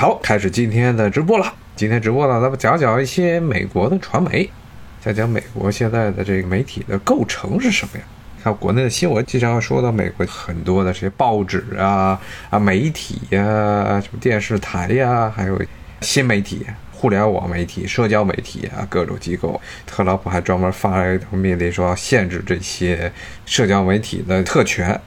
好，开始今天的直播了。今天直播呢，咱们讲讲一些美国的传媒，讲讲美国现在的这个媒体的构成是什么呀？看国内的新闻，经常说到美国很多的这些报纸啊、啊媒体呀、什么电视台呀，还有新媒体、互联网媒体、社交媒体啊，各种机构。特朗普还专门发了一条命令，说要限制这些社交媒体的特权。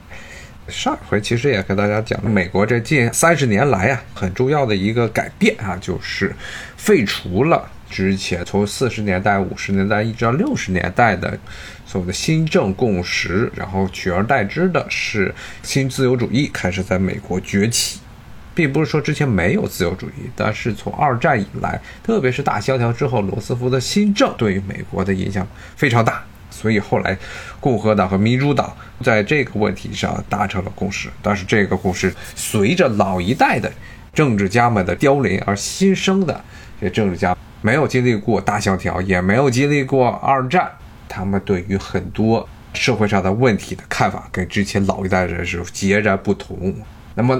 上回其实也跟大家讲了，美国这近三十年来啊，很重要的一个改变啊，就是废除了之前从四十年代、五十年代一直到六十年代的所谓的新政共识，然后取而代之的是新自由主义开始在美国崛起，并不是说之前没有自由主义，但是从二战以来，特别是大萧条之后，罗斯福的新政对于美国的影响非常大。所以后来，共和党和民主党在这个问题上达成了共识。但是这个共识随着老一代的政治家们的凋零，而新生的这些政治家没有经历过大萧条，也没有经历过二战，他们对于很多社会上的问题的看法跟之前老一代人是截然不同。那么。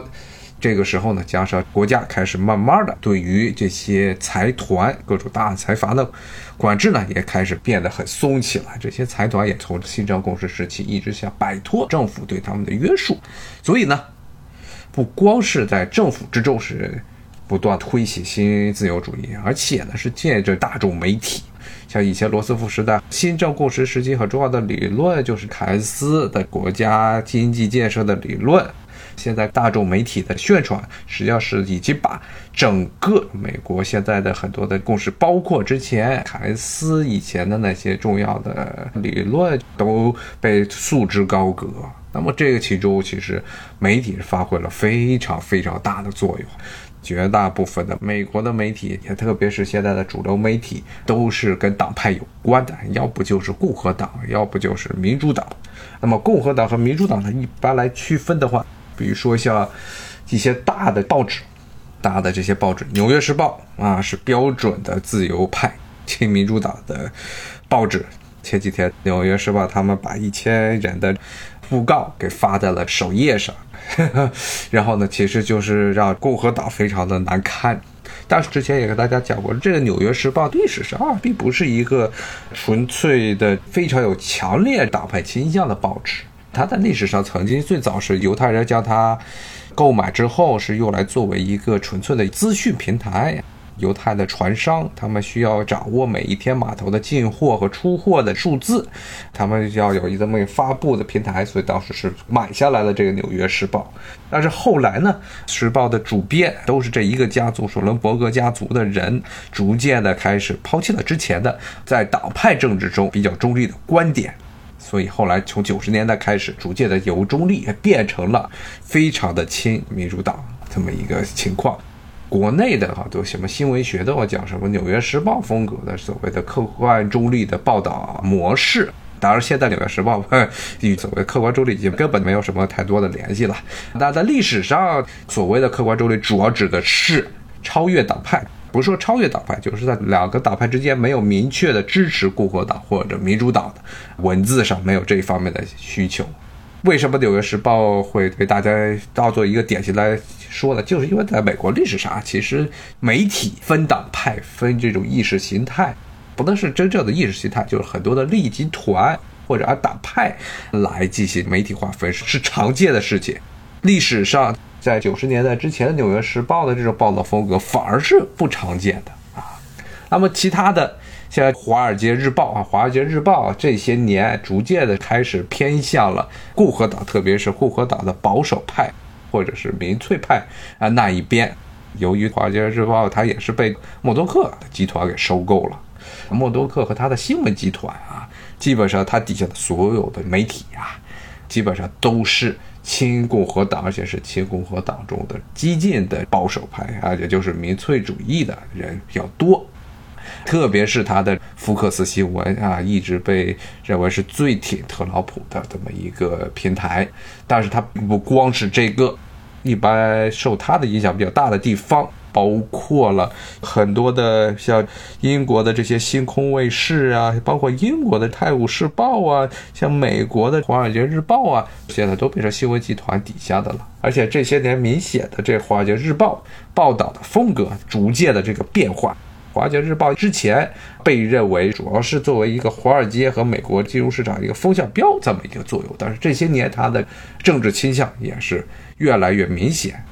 这个时候呢，加上国家开始慢慢的对于这些财团、各种大财阀的管制呢，也开始变得很松起来。这些财团也从新政共识时期一直想摆脱政府对他们的约束，所以呢，不光是在政府之中是不断推行新自由主义，而且呢是借着大众媒体，像以前罗斯福时代新政共识时期很重要的理论，就是凯恩斯的国家经济建设的理论。现在大众媒体的宣传，实际上是已经把整个美国现在的很多的共识，包括之前凯恩斯以前的那些重要的理论，都被束之高阁。那么这个其中，其实媒体是发挥了非常非常大的作用。绝大部分的美国的媒体，也特别是现在的主流媒体，都是跟党派有关的，要不就是共和党，要不就是民主党。那么共和党和民主党呢，一般来区分的话，比如说像一些大的报纸，大的这些报纸，《纽约时报》啊是标准的自由派亲民主党的报纸。前几天，《纽约时报》他们把一千人的讣告给发在了首页上呵呵，然后呢，其实就是让共和党非常的难堪。但是之前也跟大家讲过，这个《纽约时报》历史上啊，并不是一个纯粹的、非常有强烈党派倾向的报纸。它在历史上曾经最早是犹太人将它购买之后，是用来作为一个纯粹的资讯平台。犹太的船商，他们需要掌握每一天码头的进货和出货的数字，他们要有一这么发布的平台，所以当时是买下来了这个《纽约时报》。但是后来呢，《时报》的主编都是这一个家族——索伦伯格家族的人，逐渐的开始抛弃了之前的在党派政治中比较中立的观点，所以后来从九十年代开始，逐渐的由中立变成了非常的亲民主党这么一个情况。国内的哈都什么新闻学的，我讲什么《纽约时报》风格的所谓的客观中立的报道模式。当然，现在《纽约时报》与所谓客观中立已经根本没有什么太多的联系了。但在历史上，所谓的客观中立主要指的是超越党派，不是说超越党派，就是在两个党派之间没有明确的支持共和党或者民主党的文字上没有这一方面的需求。为什么《纽约时报》会被大家当做一个典型来说呢？就是因为在美国历史上，其实媒体分党派、分这种意识形态，不能是真正的意识形态，就是很多的利益集团或者按党派来进行媒体划分是常见的事情。历史上，在九十年代之前的《纽约时报》的这种报道风格反而是不常见的啊。那么其他的。像《华尔街日报》啊，《华尔街日报》这些年逐渐的开始偏向了共和党，特别是共和党的保守派或者是民粹派啊那一边。由于《华尔街日报》它也是被默多克集团给收购了，默多克和他的新闻集团啊，基本上他底下的所有的媒体啊，基本上都是亲共和党，而且是亲共和党中的激进的保守派啊，也就是民粹主义的人比较多。特别是他的福克斯新闻啊，一直被认为是最挺特朗普的这么一个平台。但是他不光是这个，一般受他的影响比较大的地方，包括了很多的像英国的这些星空卫视啊，包括英国的《泰晤士报》啊，像美国的《华尔街日报》啊，现在都变成新闻集团底下的了。而且这些年明显的，这《华尔街日报》报道的风格逐渐的这个变化。《华尔街日报》之前被认为主要是作为一个华尔街和美国金融市场一个风向标这么一个作用，但是这些年它的政治倾向也是越来越明显。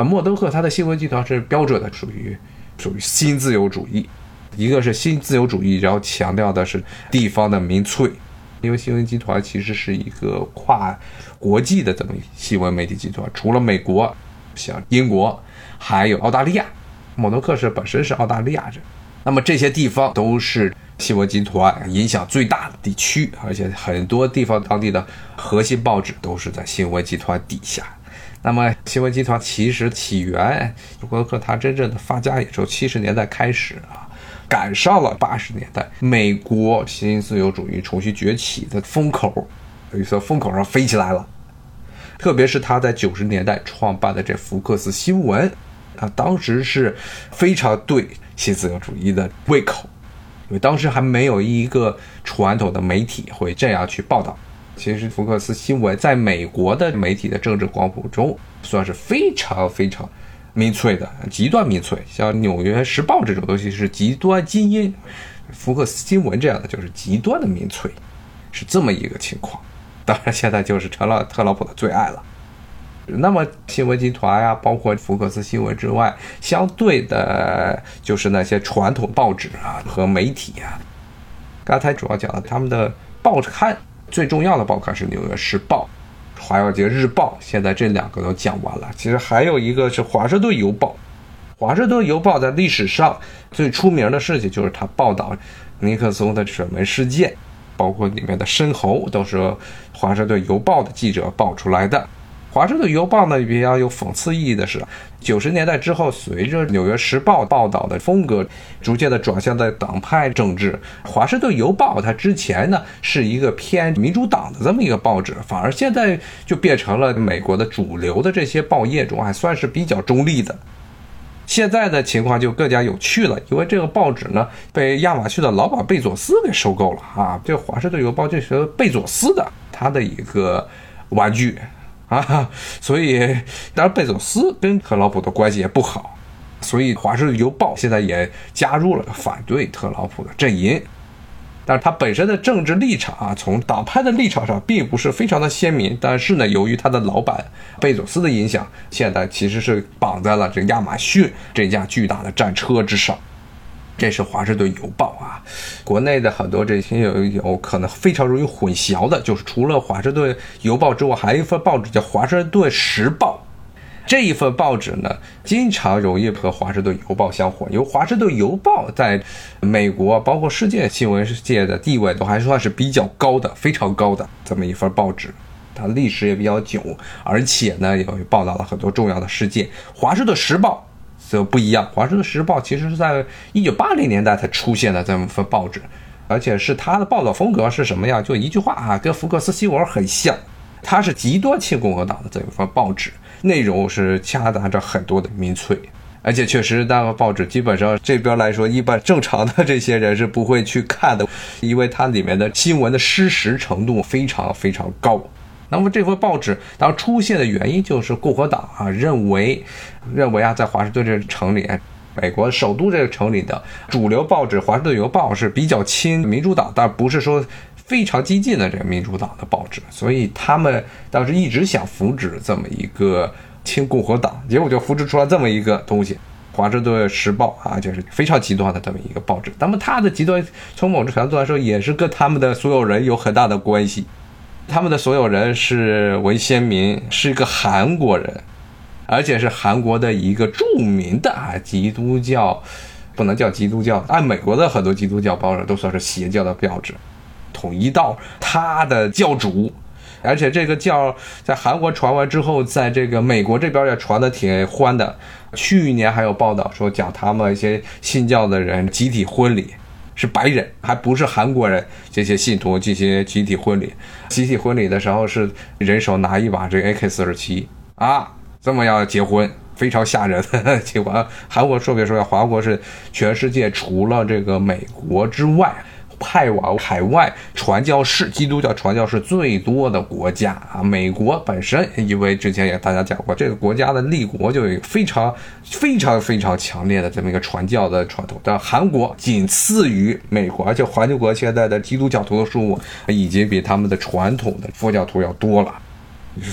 啊，默多克他的新闻集团是标准的属于属于新自由主义，一个是新自由主义，然后强调的是地方的民粹，因为新闻集团其实是一个跨国际的这么新闻媒体集团，除了美国，像英国，还有澳大利亚。莫登克是本身是澳大利亚人，那么这些地方都是新闻集团影响最大的地区，而且很多地方当地的核心报纸都是在新闻集团底下。那么新闻集团其实起源，默多克他真正的发家也从七十年代开始啊，赶上了八十年代美国新自由主义重新崛起的风口，于是风口上飞起来了。特别是他在九十年代创办的这福克斯新闻。啊当时是非常对新自由主义的胃口，因为当时还没有一个传统的媒体会这样去报道。其实福克斯新闻在美国的媒体的政治光谱中算是非常非常民粹的，极端民粹。像《纽约时报》这种东西是极端精英，福克斯新闻这样的就是极端的民粹，是这么一个情况。当然，现在就是成了特朗普的最爱了。那么新闻集团呀，包括福克斯新闻之外，相对的就是那些传统报纸啊和媒体啊。刚才主要讲了他们的报刊，最重要的报刊是《纽约时报》《华尔街日报》，现在这两个都讲完了。其实还有一个是《华盛顿邮报》。《华盛顿邮报》在历史上最出名的事情就是他报道尼克松的水门事件，包括里面的深喉都是《华盛顿邮报》的记者报出来的。华盛顿邮报呢比较有讽刺意义的是，九十年代之后，随着纽约时报报道的风格逐渐的转向在党派政治，华盛顿邮报它之前呢是一个偏民主党的这么一个报纸，反而现在就变成了美国的主流的这些报业中还算是比较中立的。现在的情况就更加有趣了，因为这个报纸呢被亚马逊的老板贝佐斯给收购了啊，这华盛顿邮报就是贝佐斯的他的一个玩具。啊，所以当然贝佐斯跟特朗普的关系也不好，所以《华盛顿邮报》现在也加入了反对特朗普的阵营。但是他本身的政治立场啊，从党派的立场上并不是非常的鲜明。但是呢，由于他的老板贝佐斯的影响，现在其实是绑在了这亚马逊这架巨大的战车之上。这是《华盛顿邮报》啊，国内的很多这些有有可能非常容易混淆的，就是除了《华盛顿邮报》之外，还有一份报纸叫《华盛顿时报》。这一份报纸呢，经常容易和《华盛顿邮报》相混，因为《华盛顿邮报》在美国包括世界新闻界的地位都还算是比较高的，非常高的这么一份报纸。它历史也比较久，而且呢，也报道了很多重要的事件。《华盛顿时报》。则不一样，《华盛顿时报》其实是在一九八零年代才出现的这么份报纸，而且是它的报道风格是什么样？就一句话啊，跟福克斯新闻很像。它是极端亲共和党的这一份报纸，内容是夹杂着很多的民粹，而且确实那个报纸基本上这边来说，一般正常的这些人是不会去看的，因为它里面的新闻的失实程度非常非常高。那么这份报纸当出现的原因就是共和党啊认为，认为啊在华盛顿这个城里，美国首都这个城里的主流报纸《华盛顿邮报》是比较亲民主党，但不是说非常激进的这个民主党的报纸，所以他们当时一直想扶植这么一个亲共和党，结果就扶植出来这么一个东西，《华盛顿时报》啊就是非常极端的这么一个报纸。那么它的极端从某种程度来说也是跟他们的所有人有很大的关系。他们的所有人是文先民，是一个韩国人，而且是韩国的一个著名的啊基督教，不能叫基督教，按美国的很多基督教报纸都算是邪教的标志。统一道他的教主，而且这个教在韩国传完之后，在这个美国这边也传的挺欢的。去年还有报道说讲他们一些信教的人集体婚礼。是白人，还不是韩国人。这些信徒进行集体婚礼，集体婚礼的时候是人手拿一把这 AK 四十七啊，这么要结婚，非常吓人。结果韩国说别说，华国是全世界除了这个美国之外。派往海外传教士、基督教传教士最多的国家啊，美国本身，因为之前也大家讲过，这个国家的立国就有非常、非常、非常强烈的这么一个传教的传统。但韩国仅次于美国，而且环球国现在的基督教徒的数目已经比他们的传统的佛教徒要多了。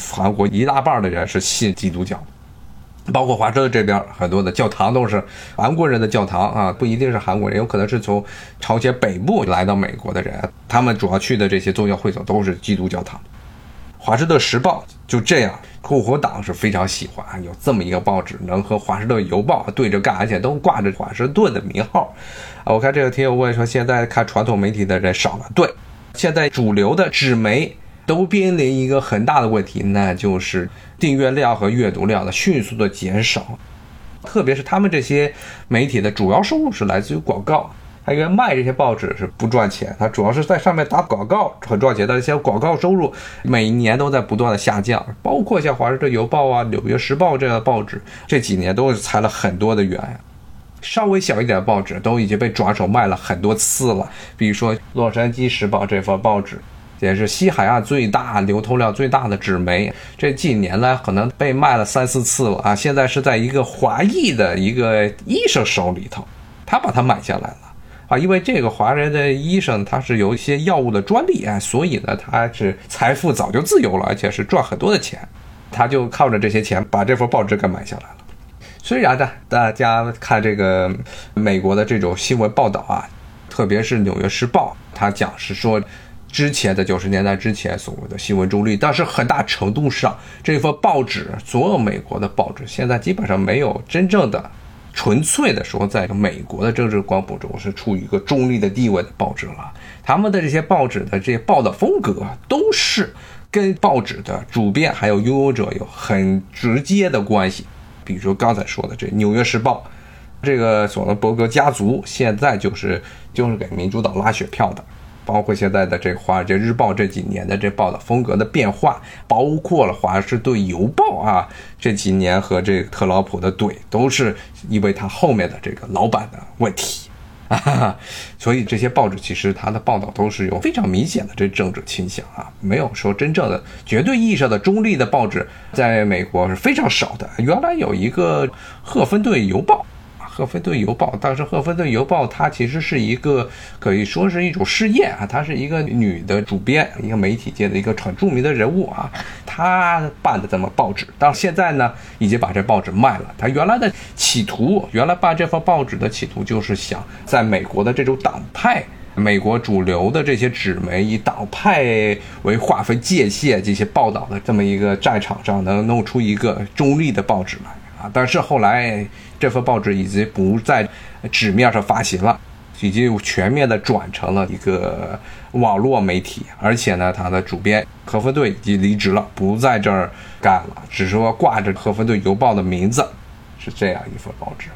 韩国一大半的人是信基督教。包括华盛顿这边很多的教堂都是韩国人的教堂啊，不一定是韩国人，有可能是从朝鲜北部来到美国的人，他们主要去的这些宗教会所都是基督教堂。华盛顿时报就这样，共和党是非常喜欢有这么一个报纸，能和华盛顿邮报对着干，而且都挂着华盛顿的名号。啊，我看这个听友问说，现在看传统媒体的人少了，对，现在主流的纸媒。都面临一个很大的问题，那就是订阅量和阅读量的迅速的减少。特别是他们这些媒体的主要收入是来自于广告，他因为卖这些报纸是不赚钱，他主要是在上面打广告很赚钱。但是像广告收入每年都在不断的下降，包括像《华盛顿邮报》啊、《纽约时报》这样的报纸，这几年都是裁了很多的员。稍微小一点的报纸都已经被转手卖了很多次了，比如说《洛杉矶时报》这份报纸。也是西海岸最大、流通量最大的纸媒，这几年来可能被卖了三四次了啊！现在是在一个华裔的一个医生手里头，他把它买下来了啊！因为这个华人的医生他是有一些药物的专利啊，所以呢他是财富早就自由了，而且是赚很多的钱，他就靠着这些钱把这份报纸给买下来了。虽然呢，大家看这个美国的这种新闻报道啊，特别是《纽约时报》，他讲是说。之前的九十年代之前所谓的新闻中立，但是很大程度上，这份报纸，所有美国的报纸，现在基本上没有真正的、纯粹的说，在美国的政治光谱中是处于一个中立的地位的报纸了。他们的这些报纸的这些报道风格，都是跟报纸的主编还有拥有者有很直接的关系。比如刚才说的这《纽约时报》，这个索伦伯格家族现在就是就是给民主党拉选票的。包括现在的这《华尔街日报》这几年的这报道风格的变化，包括了《华盛顿邮报》啊这几年和这特朗普的怼，都是因为他后面的这个老板的问题啊。所以这些报纸其实它的报道都是有非常明显的这政治倾向啊，没有说真正的绝对意义上的中立的报纸，在美国是非常少的。原来有一个《赫芬顿邮报》。赫芬顿邮报，当时赫芬顿邮报它其实是一个可以说是一种试验啊，它是一个女的主编，一个媒体界的一个很著名的人物啊，她办的这么报纸，但现在呢已经把这报纸卖了。他原来的企图，原来办这份报纸的企图就是想在美国的这种党派，美国主流的这些纸媒以党派为划分界限，这些报道的这么一个战场上，能弄出一个中立的报纸来。但是后来这份报纸已经不在纸面上发行了，已经全面的转成了一个网络媒体，而且呢，它的主编何芬队已经离职了，不在这儿干了，只是说挂着何芬队邮报的名字，是这样一份报纸。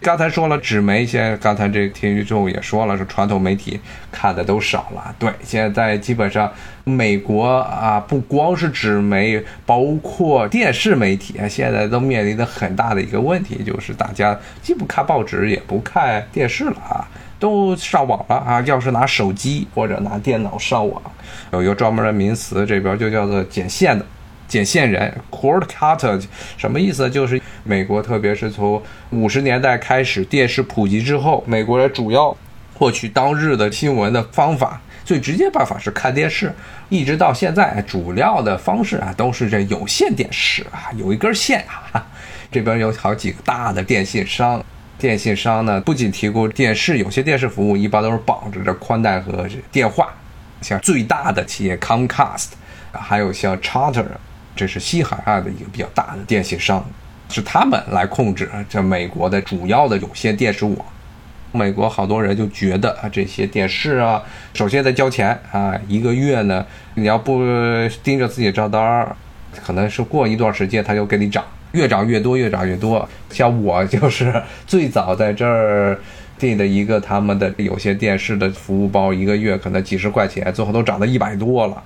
刚才说了纸媒，现在刚才这个天宇宙也说了，是传统媒体看的都少了。对，现在基本上美国啊，不光是纸媒，包括电视媒体啊，现在都面临的很大的一个问题，就是大家既不看报纸，也不看电视了啊，都上网了啊。要是拿手机或者拿电脑上网，有一个专门的名词，这边就叫做剪线的。剪线人 （cord cutter） 什么意思？就是美国，特别是从五十年代开始电视普及之后，美国人主要获取当日的新闻的方法，最直接办法是看电视。一直到现在，主要的方式啊都是这有线电视啊，有一根线啊。这边有好几个大的电信商，电信商呢不仅提供电视，有些电视服务一般都是绑着这宽带和电话。像最大的企业 Comcast，还有像 Charter。这是西海岸的一个比较大的电信商，是他们来控制这美国的主要的有线电视网。美国好多人就觉得啊，这些电视啊，首先得交钱啊，一个月呢，你要不盯着自己账单儿，可能是过一段时间他就给你涨，越涨越多，越涨越多。像我 就是最早在这儿订的一个他们的有线电视的服务包，一个月可能几十块钱，最后都涨到一百多了。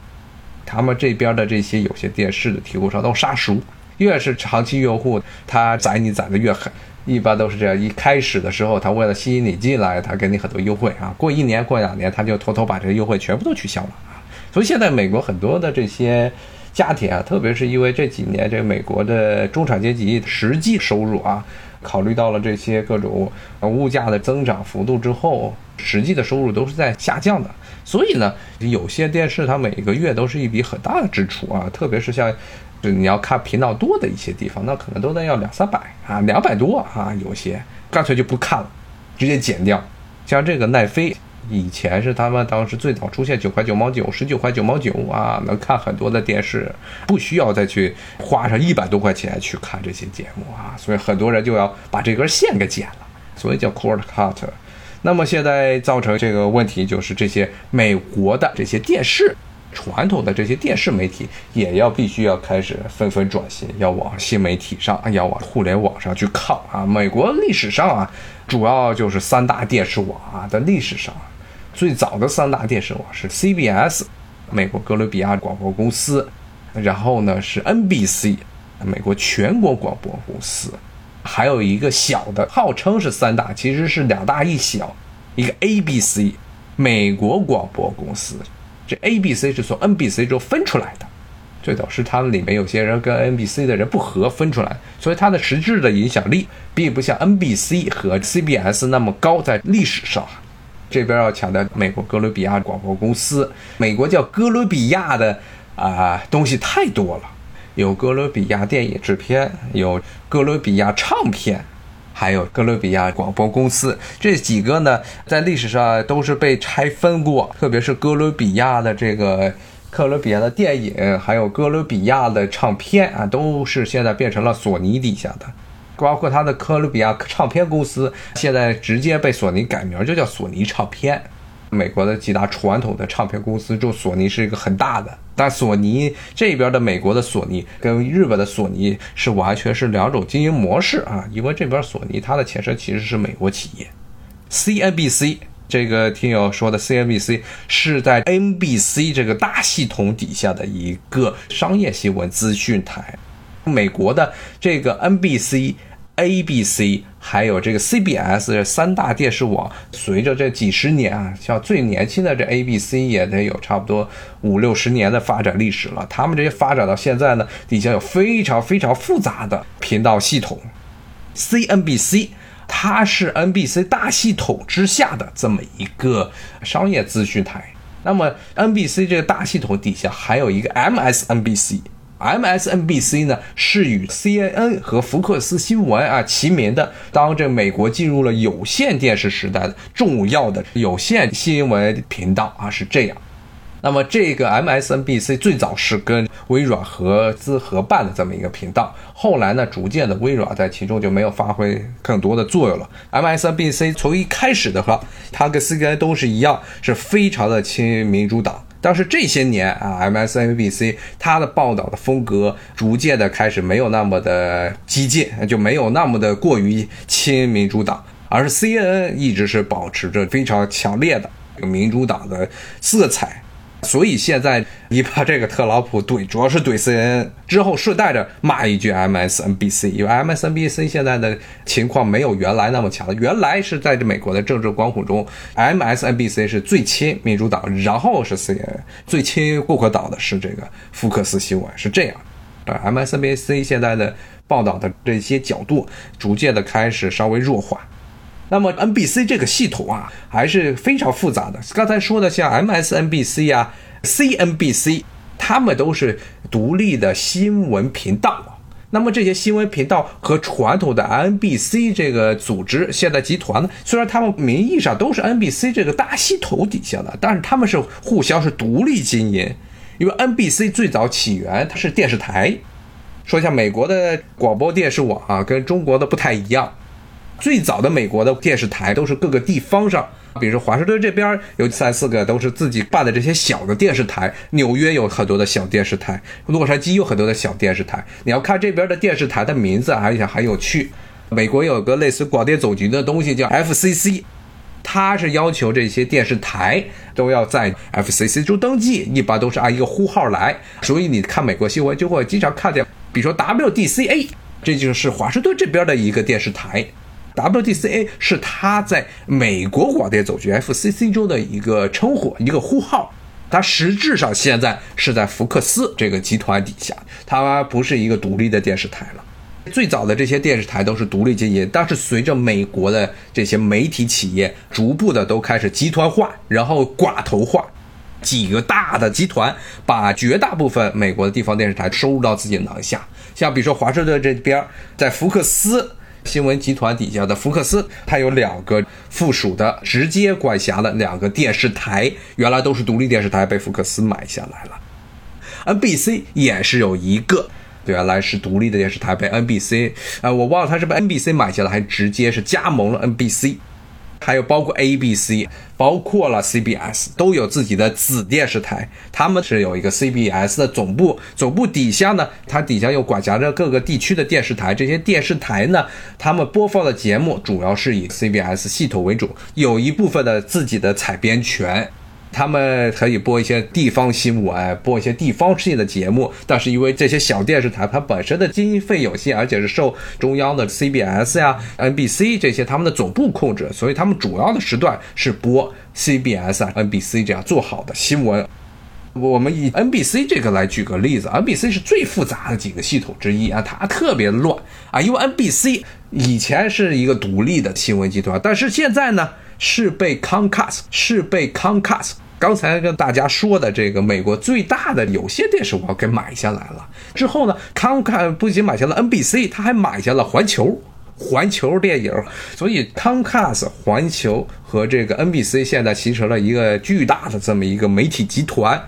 他们这边的这些有些电视的提供商都杀熟，越是长期用户，他宰你宰的越狠。一般都是这样，一开始的时候，他为了吸引你进来，他给你很多优惠啊。过一年、过两年，他就偷偷把这个优惠全部都取消了啊。所以现在美国很多的这些家庭啊，特别是因为这几年这个美国的中产阶级实际收入啊，考虑到了这些各种物价的增长幅度之后，实际的收入都是在下降的。所以呢，有些电视它每个月都是一笔很大的支出啊，特别是像。就你要看频道多的一些地方，那可能都得要两三百啊，两百多啊，有些干脆就不看了，直接剪掉。像这个奈飞，以前是他们当时最早出现九块九毛九、十九块九毛九啊，能看很多的电视，不需要再去花上一百多块钱去看这些节目啊，所以很多人就要把这根线给剪了，所以叫 cord cut。那么现在造成这个问题就是这些美国的这些电视。传统的这些电视媒体也要必须要开始纷纷转型，要往新媒体上，要往互联网上去靠啊！美国历史上啊，主要就是三大电视网啊的历史上，最早的三大电视网是 CBS，美国哥伦比亚广播公司，然后呢是 NBC，美国全国广播公司，还有一个小的，号称是三大，其实是两大一小，一个 ABC，美国广播公司。这 A、B、C 是从 N、B、C 中分出来的，最早是他们里面有些人跟 N、B、C 的人不和分出来，所以它的实质的影响力并不像 N、B、C 和 CBS 那么高。在历史上，这边要强调美国哥伦比亚广播公司，美国叫哥伦比亚的啊东西太多了，有哥伦比亚电影制片，有哥伦比亚唱片。还有哥伦比亚广播公司这几个呢，在历史上都是被拆分过，特别是哥伦比亚的这个哥伦比亚的电影，还有哥伦比亚的唱片啊，都是现在变成了索尼底下的，包括它的哥伦比亚唱片公司，现在直接被索尼改名，就叫索尼唱片。美国的几大传统的唱片公司就，索尼是一个很大的。但索尼这边的美国的索尼跟日本的索尼是完全是两种经营模式啊，因为这边索尼它的前身其实是美国企业。CNBC 这个听友说的 CNBC 是在 NBC 这个大系统底下的一个商业新闻资讯台。美国的这个 NBC。ABC 还有这个 CBS 三大电视网，随着这几十年啊，像最年轻的这 ABC 也得有差不多五六十年的发展历史了。他们这些发展到现在呢，底下有非常非常复杂的频道系统。CNBC 它是 NBC 大系统之下的这么一个商业资讯台。那么 NBC 这个大系统底下还有一个 MSNBC。MSNBC 呢是与 CNN 和福克斯新闻啊齐名的，当这美国进入了有线电视时代的重要的有线新闻频道啊是这样。那么这个 MSNBC 最早是跟微软合资合办的这么一个频道，后来呢逐渐的微软在其中就没有发挥更多的作用了。MSNBC 从一开始的话，它跟 CNN 都是一样，是非常的亲民主党。但是这些年啊，MSNBC 它的报道的风格逐渐的开始没有那么的激进，就没有那么的过于亲民主党，而是 CNN 一直是保持着非常强烈的民主党的色彩。所以现在你把这个特朗普怼，主要是怼 CNN 之后顺带着骂一句 MSNBC，因为 MSNBC 现在的情况没有原来那么强了。原来是在这美国的政治光谱中，MSNBC 是最亲民主党，然后是 CNN 最亲共和党的是这个福克斯新闻，是这样。啊，MSNBC 现在的报道的这些角度逐渐的开始稍微弱化。那么 NBC 这个系统啊，还是非常复杂的。刚才说的像 MSNBC 啊、CNBC，他们都是独立的新闻频道。那么这些新闻频道和传统的 NBC 这个组织现在集团呢，虽然他们名义上都是 NBC 这个大系统底下的，但是他们是互相是独立经营。因为 NBC 最早起源它是电视台，说一下美国的广播电视网啊，跟中国的不太一样。最早的美国的电视台都是各个地方上，比如说华盛顿这边有三四个都是自己办的这些小的电视台，纽约有很多的小电视台，洛杉矶有很多的小电视台。你要看这边的电视台的名字，而且很有趣。美国有个类似广电总局的东西叫 FCC，它是要求这些电视台都要在 FCC 中登记，一般都是按一个呼号来。所以你看美国新闻就会经常看见。比如说 WDCA，这就是华盛顿这边的一个电视台。WDCA 是它在美国广电总局 FCC 中的一个称呼，一个呼号。它实质上现在是在福克斯这个集团底下，它不是一个独立的电视台了。最早的这些电视台都是独立经营，但是随着美国的这些媒体企业逐步的都开始集团化，然后寡头化，几个大的集团把绝大部分美国的地方电视台收入到自己囊下。像比如说华盛顿这边，在福克斯新闻集团底下的福克斯，它有两个附属的、直接管辖的两个电视台，原来都是独立电视台，被福克斯买下来了。NBC 也是有一个。原来是独立的电视台被 NBC，呃，我忘了它是被 NBC 买下来，还直接是加盟了 NBC，还有包括 ABC，包括了 CBS，都有自己的子电视台。他们是有一个 CBS 的总部，总部底下呢，它底下又管辖着各个地区的电视台。这些电视台呢，他们播放的节目主要是以 CBS 系统为主，有一部分的自己的采编权。他们可以播一些地方新闻，播一些地方性的节目，但是因为这些小电视台它本身的经费有限，而且是受中央的 CBS 呀、NBC 这些他们的总部控制，所以他们主要的时段是播 CBS 啊、NBC 这样做好的新闻。我们以 NBC 这个来举个例子，NBC 是最复杂的几个系统之一啊，它特别乱啊，因为 NBC 以前是一个独立的新闻集团，但是现在呢是被 Comcast 是被 Comcast。刚才跟大家说的这个美国最大的有线电视网给买下来了之后呢，康卡不仅买下了 NBC，他还买下了环球，环球电影，所以康卡斯、环球和这个 NBC 现在形成了一个巨大的这么一个媒体集团。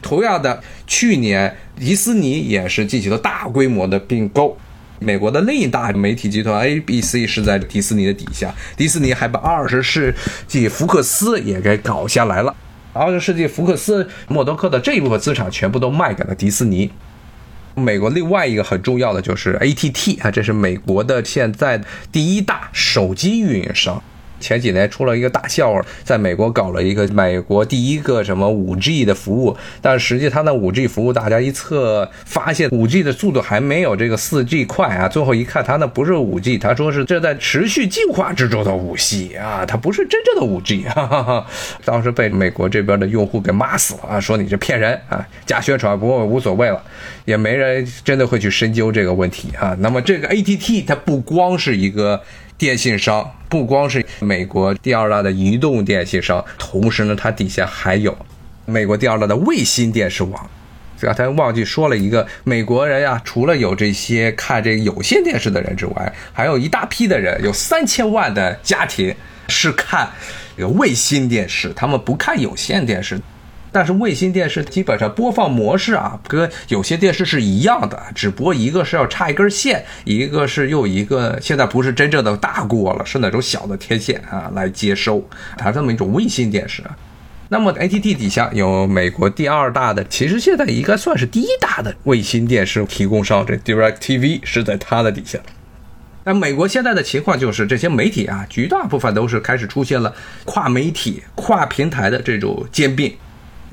同样的，去年迪士尼也是进行了大规模的并购，美国的另一大媒体集团 ABC 是在迪士尼的底下，迪士尼还把二十世纪福克斯也给搞下来了。二十世纪福克斯、默多克的这一部分资产全部都卖给了迪士尼。美国另外一个很重要的就是 ATT 啊，这是美国的现在第一大手机运营商。前几年出了一个大笑话，在美国搞了一个美国第一个什么五 G 的服务，但实际它那五 G 服务，大家一测发现五 G 的速度还没有这个四 G 快啊。最后一看，它那不是五 G，他说是这在持续进化之中的五 G 啊，它不是真正的五 G。哈哈哈，当时被美国这边的用户给骂死了啊，说你这骗人啊，假宣传。不过无所谓了，也没人真的会去深究这个问题啊。那么这个 ATT 它不光是一个。电信商不光是美国第二大的移动电信商，同时呢，它底下还有美国第二大的卫星电视网。刚才忘记说了一个，美国人呀，除了有这些看这个有线电视的人之外，还有一大批的人，有三千万的家庭是看这个卫星电视，他们不看有线电视。但是卫星电视基本上播放模式啊，跟有些电视是一样的，只不过一个是要插一根线，一个是又一个现在不是真正的大锅了，是那种小的天线啊来接收，它这么一种卫星电视。那么 ATT 底下有美国第二大的，其实现在应该算是第一大的卫星电视提供商，这 DirecTV 是在它的底下。那美国现在的情况就是这些媒体啊，绝大部分都是开始出现了跨媒体、跨平台的这种兼并。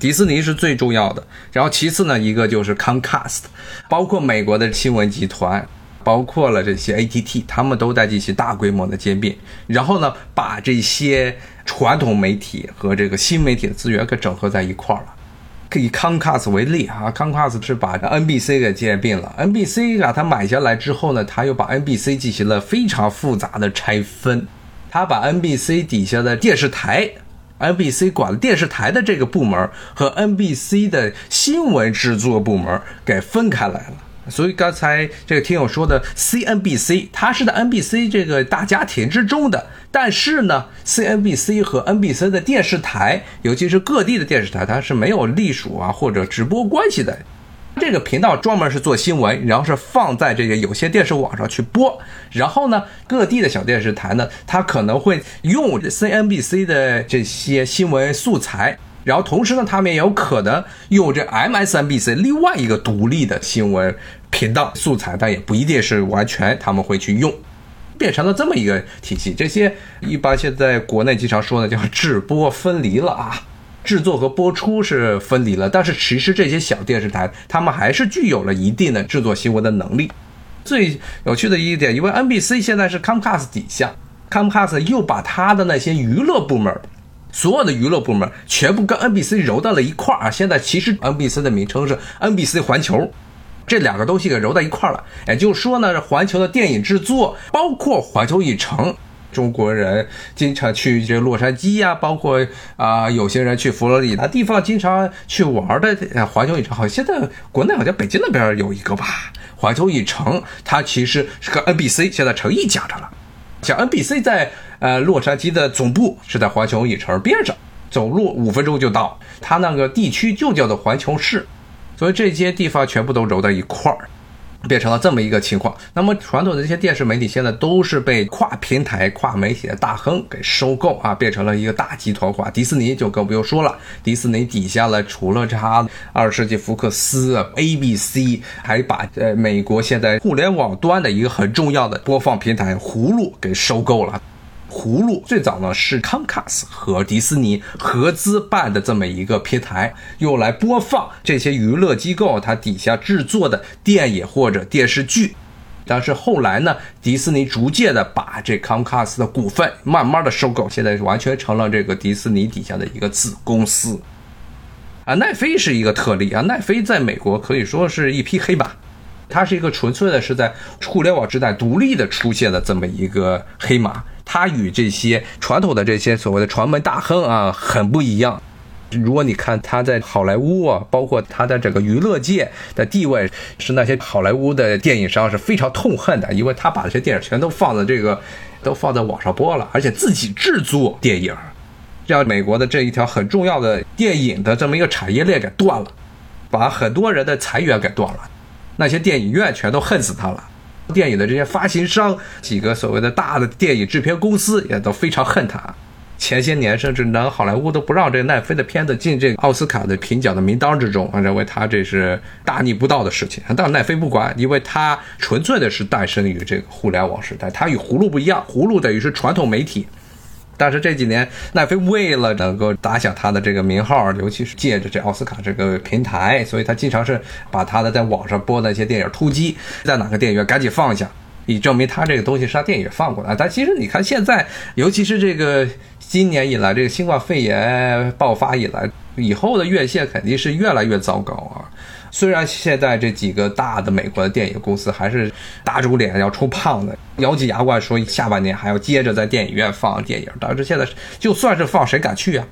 迪士尼是最重要的，然后其次呢，一个就是 Comcast，包括美国的新闻集团，包括了这些 ATT，他们都在进行大规模的兼并，然后呢，把这些传统媒体和这个新媒体的资源给整合在一块儿了。以 Comcast 为例啊，Comcast 是把 NBC 给兼并了，NBC 把它买下来之后呢，他又把 NBC 进行了非常复杂的拆分，他把 NBC 底下的电视台。NBC 管电视台的这个部门和 NBC 的新闻制作部门给分开来了，所以刚才这个听友说的 CNBC，它是在 NBC 这个大家庭之中的，但是呢，CNBC 和 NBC 的电视台，尤其是各地的电视台，它是没有隶属啊或者直播关系的。这个频道专门是做新闻，然后是放在这个有线电视网上去播。然后呢，各地的小电视台呢，它可能会用 CNBC 的这些新闻素材，然后同时呢，他们也有可能用这 MSNBC 另外一个独立的新闻频道素材，但也不一定是完全他们会去用，变成了这么一个体系。这些一般现在国内经常说的叫直播分离了啊。制作和播出是分离了，但是其实这些小电视台，他们还是具有了一定的制作新闻的能力。最有趣的一点，因为 NBC 现在是 Comcast 底下，Comcast 又把他的那些娱乐部门，所有的娱乐部门全部跟 NBC 揉到了一块儿啊。现在其实 NBC 的名称是 NBC 环球，这两个东西给揉到一块儿了。也就是说呢，环球的电影制作，包括环球影城。中国人经常去这洛杉矶呀，包括啊有些人去佛罗里达地方经常去玩的环球影城，好像现在国内好像北京那边有一个吧。环球影城它其实是个 NBC 现在成一家的了。像 NBC 在呃洛杉矶的总部是在环球影城边上，走路五分钟就到。它那个地区就叫做环球市，所以这些地方全部都揉在一块儿。变成了这么一个情况，那么传统的这些电视媒体现在都是被跨平台、跨媒体的大亨给收购啊，变成了一个大集团化。迪士尼就更不用说了，迪士尼底下了除了它二十世纪福克斯、ABC，还把呃美国现在互联网端的一个很重要的播放平台葫芦给收购了。葫芦最早呢是 Comcast 和迪士尼合资办的这么一个平台，用来播放这些娱乐机构它底下制作的电影或者电视剧。但是后来呢，迪士尼逐渐的把这 Comcast 的股份慢慢的收购，现在完全成了这个迪士尼底下的一个子公司。啊，奈飞是一个特例啊，奈飞在美国可以说是一匹黑马，它是一个纯粹的是在互联网时代独立的出现的这么一个黑马。他与这些传统的这些所谓的传媒大亨啊很不一样。如果你看他在好莱坞啊，包括他在整个娱乐界的地位，是那些好莱坞的电影商是非常痛恨的，因为他把这些电影全都放在这个，都放在网上播了，而且自己制作电影，让美国的这一条很重要的电影的这么一个产业链给断了，把很多人的财源给断了，那些电影院全都恨死他了。电影的这些发行商，几个所谓的大的电影制片公司也都非常恨他。前些年甚至能好莱坞都不让这奈飞的片子进这个奥斯卡的评奖的名单之中，认为他这是大逆不道的事情。但奈飞不管，因为他纯粹的是诞生于这个互联网时代，他与葫芦不一样，葫芦等于是传统媒体。但是这几年，奈飞为了能够打响他的这个名号，尤其是借着这奥斯卡这个平台，所以他经常是把他的在网上播的一些电影突击，在哪个电影院赶紧放下，以证明他这个东西是他电影放过来。但其实你看现在，尤其是这个今年以来，这个新冠肺炎爆发以来，以后的院线肯定是越来越糟糕啊。虽然现在这几个大的美国的电影公司还是打肿脸要充胖子，咬紧牙关说下半年还要接着在电影院放电影，但是现在就算是放，谁敢去啊？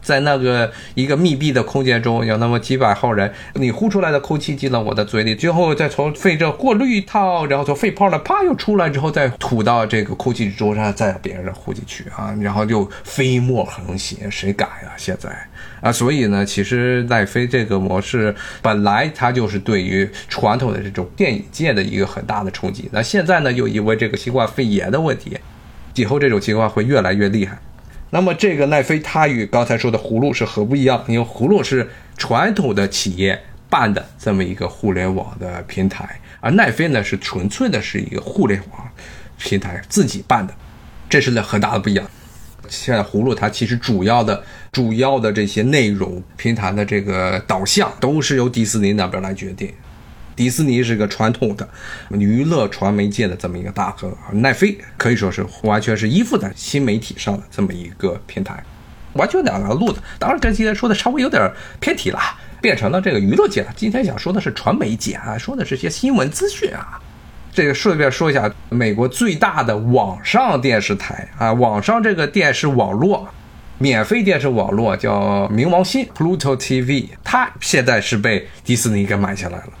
在那个一个密闭的空间中，有那么几百号人，你呼出来的空气进了我的嘴里，最后再从肺这过滤一套，然后从肺泡呢啪又出来之后，再吐到这个空气之中，让再让别人呼进去啊，然后就飞沫横行，谁敢呀？现在啊，所以呢，其实奈飞这个模式本来它就是对于传统的这种电影界的一个很大的冲击，那现在呢，又因为这个新冠肺炎的问题，以后这种情况会越来越厉害。那么这个奈飞，它与刚才说的葫芦是何不一样？因为葫芦是传统的企业办的这么一个互联网的平台，而奈飞呢是纯粹的是一个互联网平台自己办的，这是很大的不一样。现在葫芦它其实主要的、主要的这些内容平台的这个导向都是由迪士尼那边来决定。迪士尼是个传统的娱乐传媒界的这么一个大亨，奈飞可以说是完全是依附在新媒体上的这么一个平台，完全两个路子。当然跟今天说的稍微有点偏题了，变成了这个娱乐界了。今天想说的是传媒界啊，说的是些新闻资讯啊。这个顺便说一下，美国最大的网上电视台啊，网上这个电视网络，免费电视网络叫冥王星 （Pluto TV），它现在是被迪士尼给买下来了。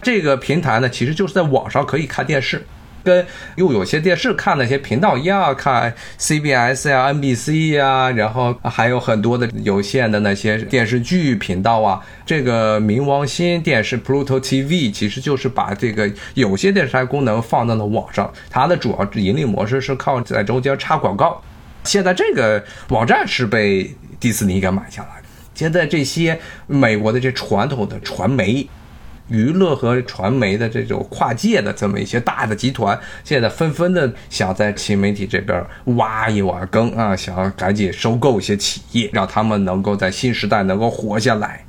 这个平台呢，其实就是在网上可以看电视，跟又有些电视看那些频道一样，看 CBS 呀、NBC 呀，然后还有很多的有线的那些电视剧频道啊。这个冥王星电视 Pluto TV 其实就是把这个有些电视台功能放到了网上，它的主要盈利模式是靠在中间插广告。现在这个网站是被迪士尼给买下来。现在这些美国的这传统的传媒。娱乐和传媒的这种跨界的这么一些大的集团，现在纷纷的想在新媒体这边挖一挖坑啊，想要赶紧收购一些企业，让他们能够在新时代能够活下来。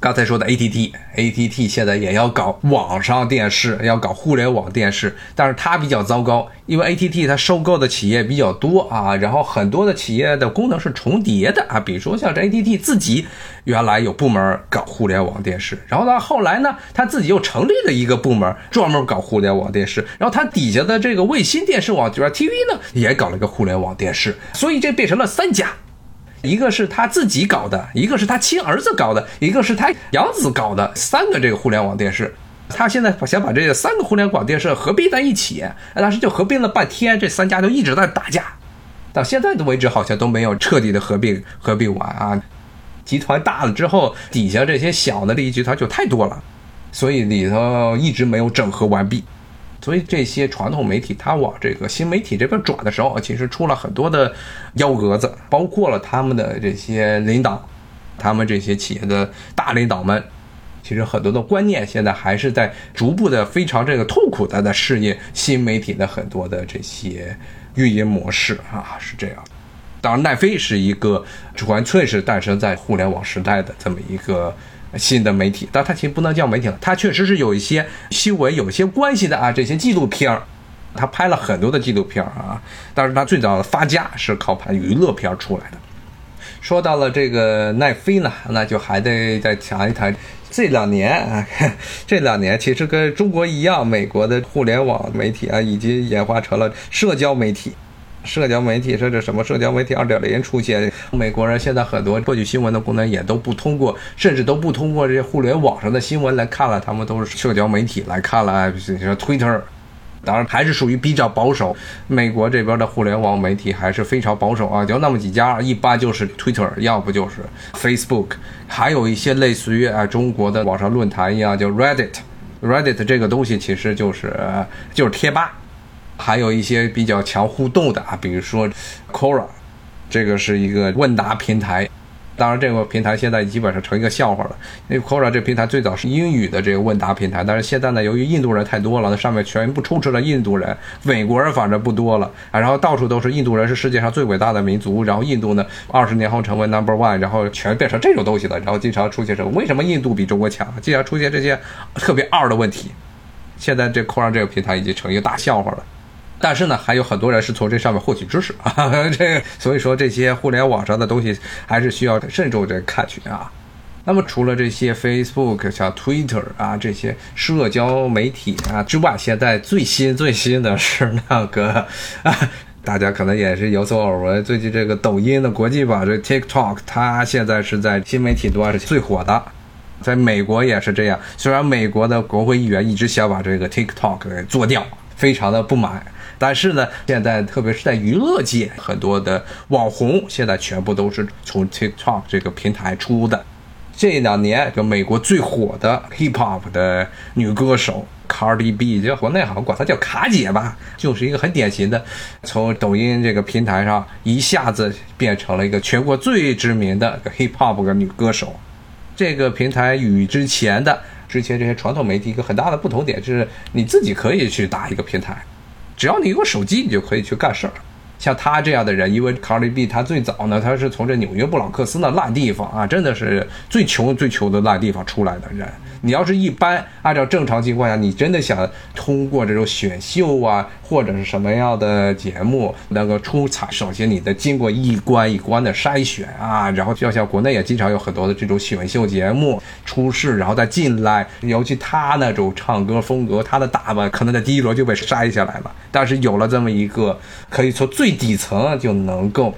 刚才说的 ATT，ATT 现在也要搞网上电视，要搞互联网电视，但是它比较糟糕，因为 ATT 它收购的企业比较多啊，然后很多的企业的功能是重叠的啊，比如说像这 ATT 自己原来有部门搞互联网电视，然后呢后来呢他自己又成立了一个部门专门搞互联网电视，然后它底下的这个卫星电视网就是 TV 呢也搞了一个互联网电视，所以这变成了三家。一个是他自己搞的，一个是他亲儿子搞的，一个是他养子搞的，三个这个互联网电视，他现在想把这三个互联网电视合并在一起，当时就合并了半天，这三家就一直在打架，到现在的为止好像都没有彻底的合并合并完啊。集团大了之后，底下这些小的利益集团就太多了，所以里头一直没有整合完毕。所以这些传统媒体，它往这个新媒体这边转的时候，其实出了很多的幺蛾子，包括了他们的这些领导，他们这些企业的大领导们，其实很多的观念现在还是在逐步的非常这个痛苦的在适应新媒体的很多的这些运营模式啊，是这样。当然，奈飞是一个纯粹是诞生在互联网时代的这么一个。新的媒体，但它其实不能叫媒体了，它确实是有一些新闻、有些关系的啊。这些纪录片儿，他拍了很多的纪录片儿啊。但是他最早的发家是靠拍娱乐片出来的。说到了这个奈飞呢，那就还得再谈一谈这两年啊，这两年其实跟中国一样，美国的互联网媒体啊，已经演化成了社交媒体。社交媒体甚至什么社交媒体二点零出现，美国人现在很多获取新闻的功能也都不通过，甚至都不通过这些互联网上的新闻来看了，他们都是社交媒体来看了，比如说 Twitter，当然还是属于比较保守。美国这边的互联网媒体还是非常保守啊，就那么几家，一般就是 Twitter，要不就是 Facebook，还有一些类似于啊中国的网上论坛一样，叫 Reddit，Reddit 这个东西其实就是就是贴吧。还有一些比较强互动的啊，比如说 Quora，这个是一个问答平台。当然，这个平台现在基本上成一个笑话了。因为 Quora 这平台最早是英语的这个问答平台，但是现在呢，由于印度人太多了，那上面全部充斥了印度人，美国人反正不多了啊。然后到处都是印度人是世界上最伟大的民族，然后印度呢，二十年后成为 Number One，然后全变成这种东西了。然后经常出现什么？为什么印度比中国强？经常出现这些特别二的问题。现在这 Quora 这个平台已经成一个大笑话了。但是呢，还有很多人是从这上面获取知识啊，这所以说这些互联网上的东西还是需要慎重的看去啊。那么除了这些 Facebook、像 Twitter 啊这些社交媒体啊之外，现在最新最新的是那个，大家可能也是有所耳闻，最近这个抖音的国际版这 TikTok，它现在是在新媒体端是最火的，在美国也是这样。虽然美国的国会议员一直想把这个 TikTok 给做掉，非常的不满。但是呢，现在特别是在娱乐界，很多的网红现在全部都是从 TikTok 这个平台出的。这两年，就美国最火的 Hip Hop 的女歌手 Cardi B，就国内好像管她叫卡姐吧，就是一个很典型的，从抖音这个平台上一下子变成了一个全国最知名的 Hip Hop 的女歌手。这个平台与之前的之前这些传统媒体一个很大的不同点，就是你自己可以去打一个平台。只要你有手机，你就可以去干事儿。像他这样的人，因为 Cardi B 他最早呢，他是从这纽约布朗克斯那烂地方啊，真的是最穷最穷的烂地方出来的人。你要是一般按照正常情况下，你真的想通过这种选秀啊，或者是什么样的节目能够出彩，首先你得经过一关一关的筛选啊，然后就像国内也经常有很多的这种选秀节目出世，然后再进来。尤其他那种唱歌风格，他的打扮可能在第一轮就被筛下来了。但是有了这么一个可以从最最底层就能够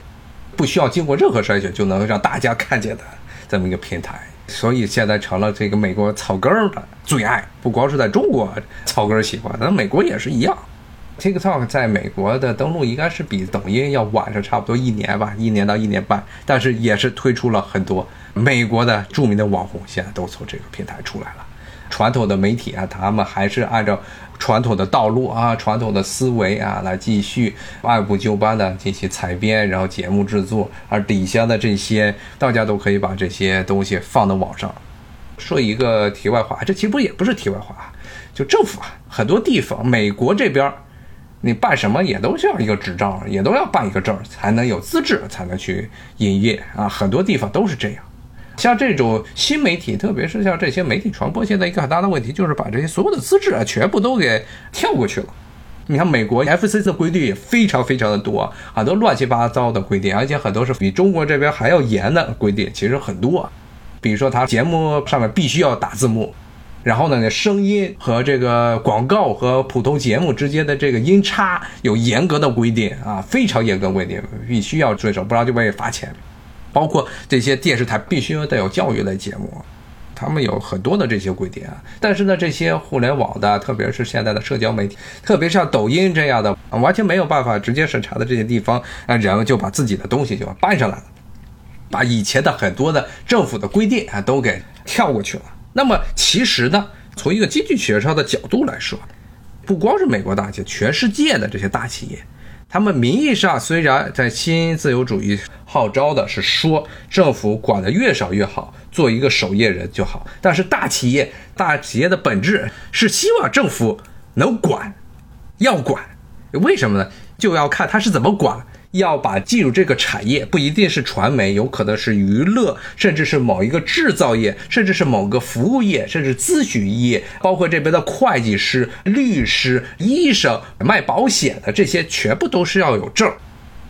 不需要经过任何筛选就能让大家看见的这么一个平台。所以现在成了这个美国草根的最爱，不光是在中国草根喜欢，那美国也是一样。TikTok 在美国的登陆应该是比抖音要晚上差不多一年吧，一年到一年半，但是也是推出了很多美国的著名的网红，现在都从这个平台出来了。传统的媒体啊，他们还是按照传统的道路啊、传统的思维啊来继续按部就班的进行采编，然后节目制作，而底下的这些大家都可以把这些东西放到网上。说一个题外话，这其实也不是题外话，就政府啊，很多地方，美国这边，你办什么也都需要一个执照，也都要办一个证才能有资质，才能去营业啊。很多地方都是这样。像这种新媒体，特别是像这些媒体传播，现在一个很大的问题就是把这些所有的资质啊，全部都给跳过去了。你看美国 FCC 的规定也非常非常的多，很多乱七八糟的规定，而且很多是比中国这边还要严的规定，其实很多。比如说，它节目上面必须要打字幕，然后呢，声音和这个广告和普通节目之间的这个音差有严格的规定啊，非常严格规定，必须要遵守，不然就被罚钱。包括这些电视台必须要带有教育类节目，他们有很多的这些规定啊。但是呢，这些互联网的，特别是现在的社交媒体，特别像抖音这样的完全没有办法直接审查的这些地方，啊，人就把自己的东西就搬上来了。把以前的很多的政府的规定啊都给跳过去了。那么其实呢，从一个经济学上的角度来说，不光是美国大企业，全世界的这些大企业，他们名义上虽然在新自由主义号召的是说政府管的越少越好，做一个守夜人就好，但是大企业大企业的本质是希望政府能管，要管，为什么呢？就要看他是怎么管。要把进入这个产业，不一定是传媒，有可能是娱乐，甚至是某一个制造业，甚至是某个服务业，甚至咨询业，包括这边的会计师、律师、医生、卖保险的这些，全部都是要有证，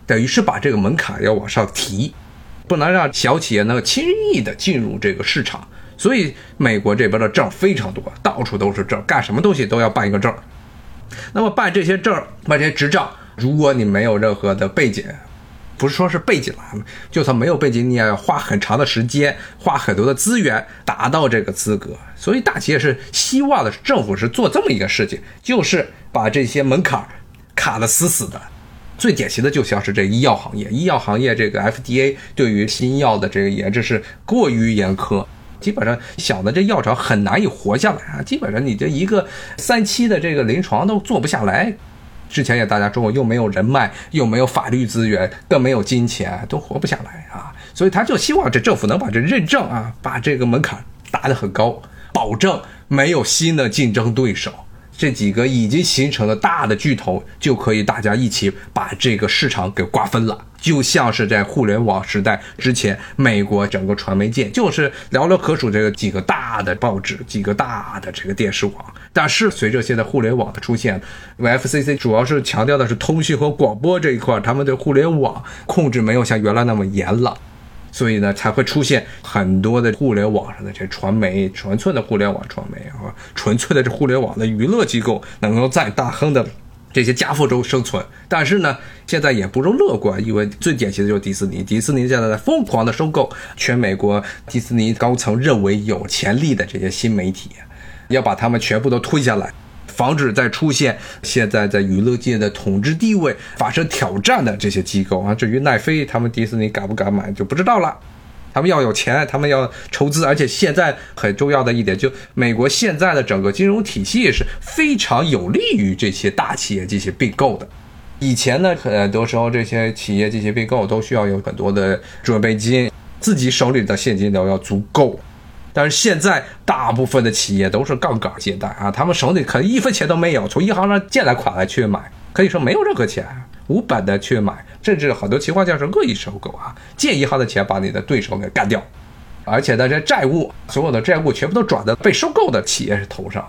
等于是把这个门槛要往上提，不能让小企业能够轻易的进入这个市场。所以美国这边的证非常多，到处都是证，干什么东西都要办一个证。那么办这些证，办这些执照。如果你没有任何的背景，不是说是背景了，就算没有背景，你也要花很长的时间，花很多的资源达到这个资格。所以大企业是希望的，政府是做这么一个事情，就是把这些门槛卡得死死的。最典型的就像是这医药行业，医药行业这个 FDA 对于新药的这个研制是过于严苛，基本上小的这药厂很难以活下来啊，基本上你这一个三期的这个临床都做不下来。之前也大家说过，又没有人脉，又没有法律资源，更没有金钱，都活不下来啊！所以他就希望这政府能把这认证啊，把这个门槛打得很高，保证没有新的竞争对手。这几个已经形成了大的巨头，就可以大家一起把这个市场给瓜分了。就像是在互联网时代之前，美国整个传媒界就是寥寥可数这个几个大的报纸、几个大的这个电视网。但是随着现在互联网的出现，因为 FCC 主要是强调的是通讯和广播这一块，他们对互联网控制没有像原来那么严了。所以呢，才会出现很多的互联网上的这传媒，纯粹的互联网传媒啊，纯粹的这互联网的娱乐机构能够在大亨的这些夹缝中生存。但是呢，现在也不容乐观，因为最典型的就是迪士尼，迪士尼现在在疯狂的收购全美国迪士尼高层认为有潜力的这些新媒体，要把他们全部都推下来。防止再出现现在在娱乐界的统治地位发生挑战的这些机构啊。至于奈飞，他们迪士尼敢不敢买就不知道了。他们要有钱，他们要筹资，而且现在很重要的一点，就美国现在的整个金融体系是非常有利于这些大企业进行并购的。以前呢，很多时候这些企业进行并购都需要有很多的准备金，自己手里的现金流要足够。但是现在大部分的企业都是杠杆借贷啊，他们手里可能一分钱都没有，从银行上借来款来去买，可以说没有任何钱，无本的去买，甚至很多情况下是恶意收购啊，借银行的钱把你的对手给干掉，而且呢，这债务所有的债务全部都转到被收购的企业头上，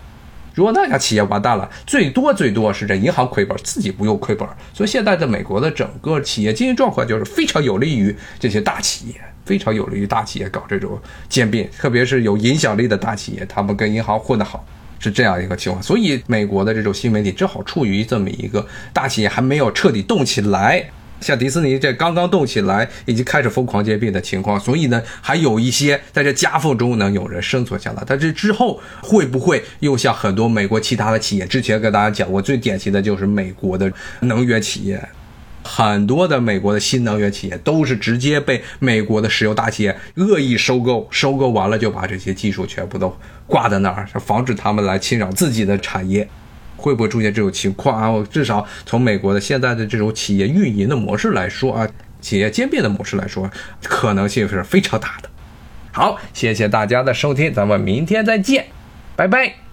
如果那家企业完蛋了，最多最多是这银行亏本，自己不用亏本，所以现在的美国的整个企业经营状况就是非常有利于这些大企业。非常有利于大企业搞这种兼并，特别是有影响力的大企业，他们跟银行混得好，是这样一个情况。所以，美国的这种新媒体正好处于这么一个大企业还没有彻底动起来，像迪士尼这刚刚动起来，已经开始疯狂兼并的情况。所以呢，还有一些在这夹缝中能有人生存下来。但这之后会不会又像很多美国其他的企业？之前跟大家讲过，最典型的就是美国的能源企业。很多的美国的新能源企业都是直接被美国的石油大企业恶意收购，收购完了就把这些技术全部都挂在那儿，防止他们来侵扰自己的产业。会不会出现这种情况啊？我至少从美国的现在的这种企业运营的模式来说啊，企业兼并的模式来说，可能性是非常大的。好，谢谢大家的收听，咱们明天再见，拜拜。